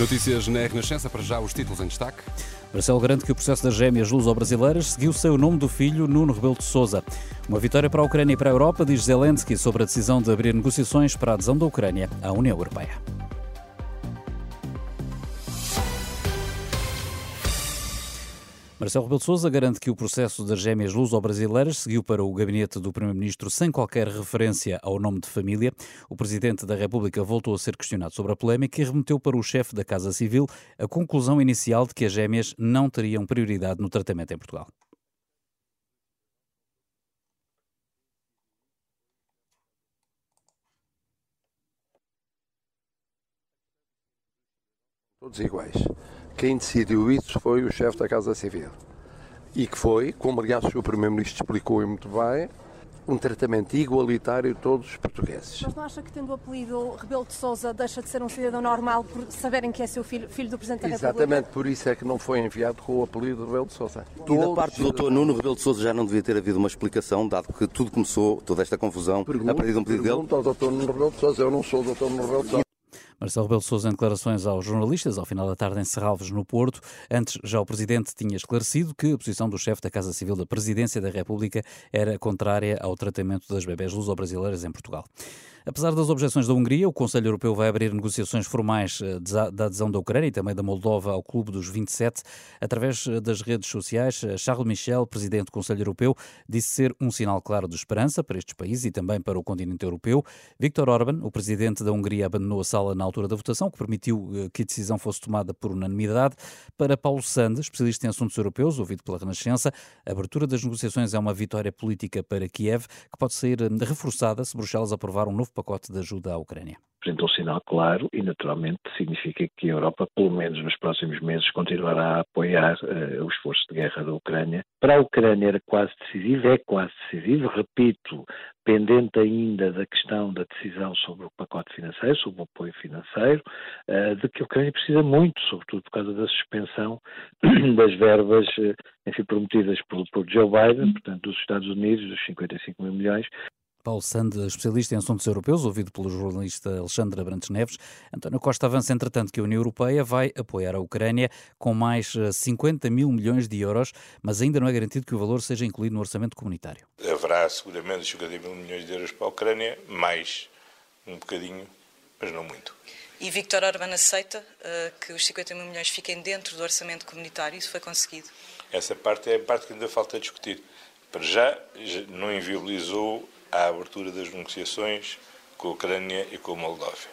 Notícias na Renascença, para já os títulos em destaque. Marcelo garante que o processo das gêmeas luso-brasileiras seguiu sem o nome do filho Nuno Rebelo de Sousa. Uma vitória para a Ucrânia e para a Europa, diz Zelensky sobre a decisão de abrir negociações para a adesão da Ucrânia à União Europeia. Marcelo Rebelo de Sousa garante que o processo das gêmeas luso-brasileiras seguiu para o gabinete do Primeiro-Ministro sem qualquer referência ao nome de família. O Presidente da República voltou a ser questionado sobre a polémica e remeteu para o chefe da Casa Civil a conclusão inicial de que as gêmeas não teriam prioridade no tratamento em Portugal. Todos iguais. Quem decidiu isso foi o chefe da Casa Civil. E que foi, como aliás o Primeiro-Ministro explicou muito bem, um tratamento igualitário a todos os portugueses. Mas não acha que tendo o apelido Rebelo de Sousa deixa de ser um cidadão normal por saberem que é seu filho, filho do Presidente da República? Exatamente por isso é que não foi enviado com o apelido Rebelo de Sousa. E da parte do Dr. Nuno Rebelo de Sousa já não devia ter havido uma explicação, dado que tudo começou, toda esta confusão, Pergunto, a partir de um pedido dele? Pergunto ao Dr. Nuno Rebelo de Sousa, eu não sou o Dr. Nuno Rebelo de Sousa. Marcelo Rebelo Sousa em declarações aos jornalistas ao final da tarde em Serralves, no Porto. Antes, já o Presidente tinha esclarecido que a posição do chefe da Casa Civil da Presidência da República era contrária ao tratamento das bebés luso-brasileiras em Portugal. Apesar das objeções da Hungria, o Conselho Europeu vai abrir negociações formais eh, da adesão da Ucrânia e também da Moldova ao Clube dos 27 através eh, das redes sociais. Eh, Charles Michel, presidente do Conselho Europeu, disse ser um sinal claro de esperança para estes países e também para o continente europeu. Viktor Orban, o presidente da Hungria, abandonou a sala na altura da votação, o que permitiu que a decisão fosse tomada por unanimidade. Para Paulo Sandes, especialista em assuntos europeus, ouvido pela Renascença, a abertura das negociações é uma vitória política para Kiev, que pode ser reforçada se Bruxelas aprovar um novo pacote de ajuda à Ucrânia representa um sinal claro e, naturalmente, significa que a Europa, pelo menos nos próximos meses, continuará a apoiar uh, o esforço de guerra da Ucrânia. Para a Ucrânia era quase decisivo, é quase decisivo, repito, pendente ainda da questão da decisão sobre o pacote financeiro, sobre o apoio financeiro, uh, de que a Ucrânia precisa muito, sobretudo por causa da suspensão das verbas, uh, enfim, prometidas por, por Joe Biden, portanto, dos Estados Unidos, dos 55 mil milhões, Paulo Sand, especialista em assuntos europeus, ouvido pelo jornalista Alexandre Abrantes Neves. António Costa avança, entretanto, que a União Europeia vai apoiar a Ucrânia com mais 50 eh, mil milhões de euros, mas ainda não é garantido que o valor seja incluído no orçamento comunitário. Haverá seguramente 50 mil milhões de euros para a Ucrânia, mais um bocadinho, mas não muito. E Viktor Orban aceita uh, que os 50 mil milhões fiquem dentro do orçamento comunitário? Isso foi conseguido? Essa parte é a parte que ainda falta discutir. Para já, não inviabilizou à abertura das negociações com a Ucrânia e com a Moldova.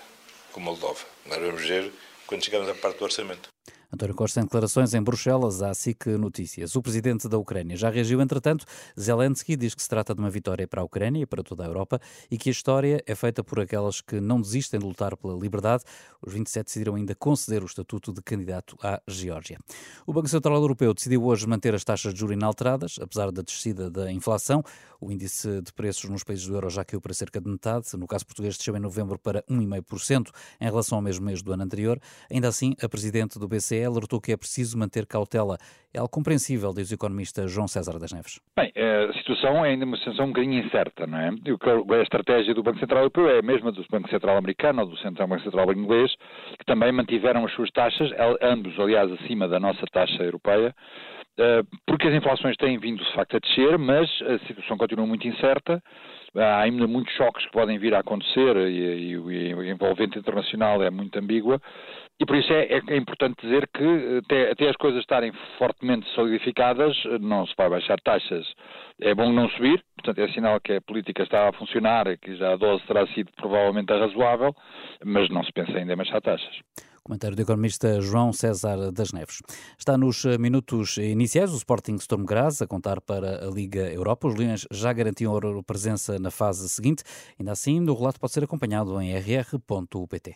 Com Moldova. Nós vamos ver quando chegarmos à parte do orçamento. António Costa em declarações em Bruxelas à SIC Notícias. O presidente da Ucrânia já reagiu, entretanto. Zelensky diz que se trata de uma vitória para a Ucrânia e para toda a Europa e que a história é feita por aquelas que não desistem de lutar pela liberdade. Os 27 decidiram ainda conceder o estatuto de candidato à Geórgia. O Banco Central Europeu decidiu hoje manter as taxas de juros inalteradas, apesar da descida da inflação. O índice de preços nos países do euro já caiu para cerca de metade. No caso português, desceu em novembro para 1,5% em relação ao mesmo mês do ano anterior. Ainda assim, a presidente do BCE alertou que é preciso manter cautela. É algo compreensível, diz o economista João César das Neves. Bem, a situação é ainda uma situação um bocadinho incerta, não é? A estratégia do Banco Central Europeu é a mesma do Banco Central Americano ou do Central Banco Central Inglês, que também mantiveram as suas taxas, ambos, aliás, acima da nossa taxa europeia, eh, porque as inflações têm vindo de facto a descer, mas a situação continua muito incerta. Há ainda muitos choques que podem vir a acontecer e, e, e envolvente internacional é muito ambígua e por isso é, é, é importante dizer que até, até, as coisas estarem fortemente solidificadas não se vai baixar taxas. É bom não subir, portanto é sinal que a política está a funcionar que já a dose terá sido provavelmente razoável, mas não se pensa ainda em baixar taxas. Comentário do economista João César das Neves. Está nos minutos iniciais o Sporting Storm Graz a contar para a Liga Europa. Os Leões já garantiam a presença na fase seguinte. Ainda assim, o relato pode ser acompanhado em rr.pt.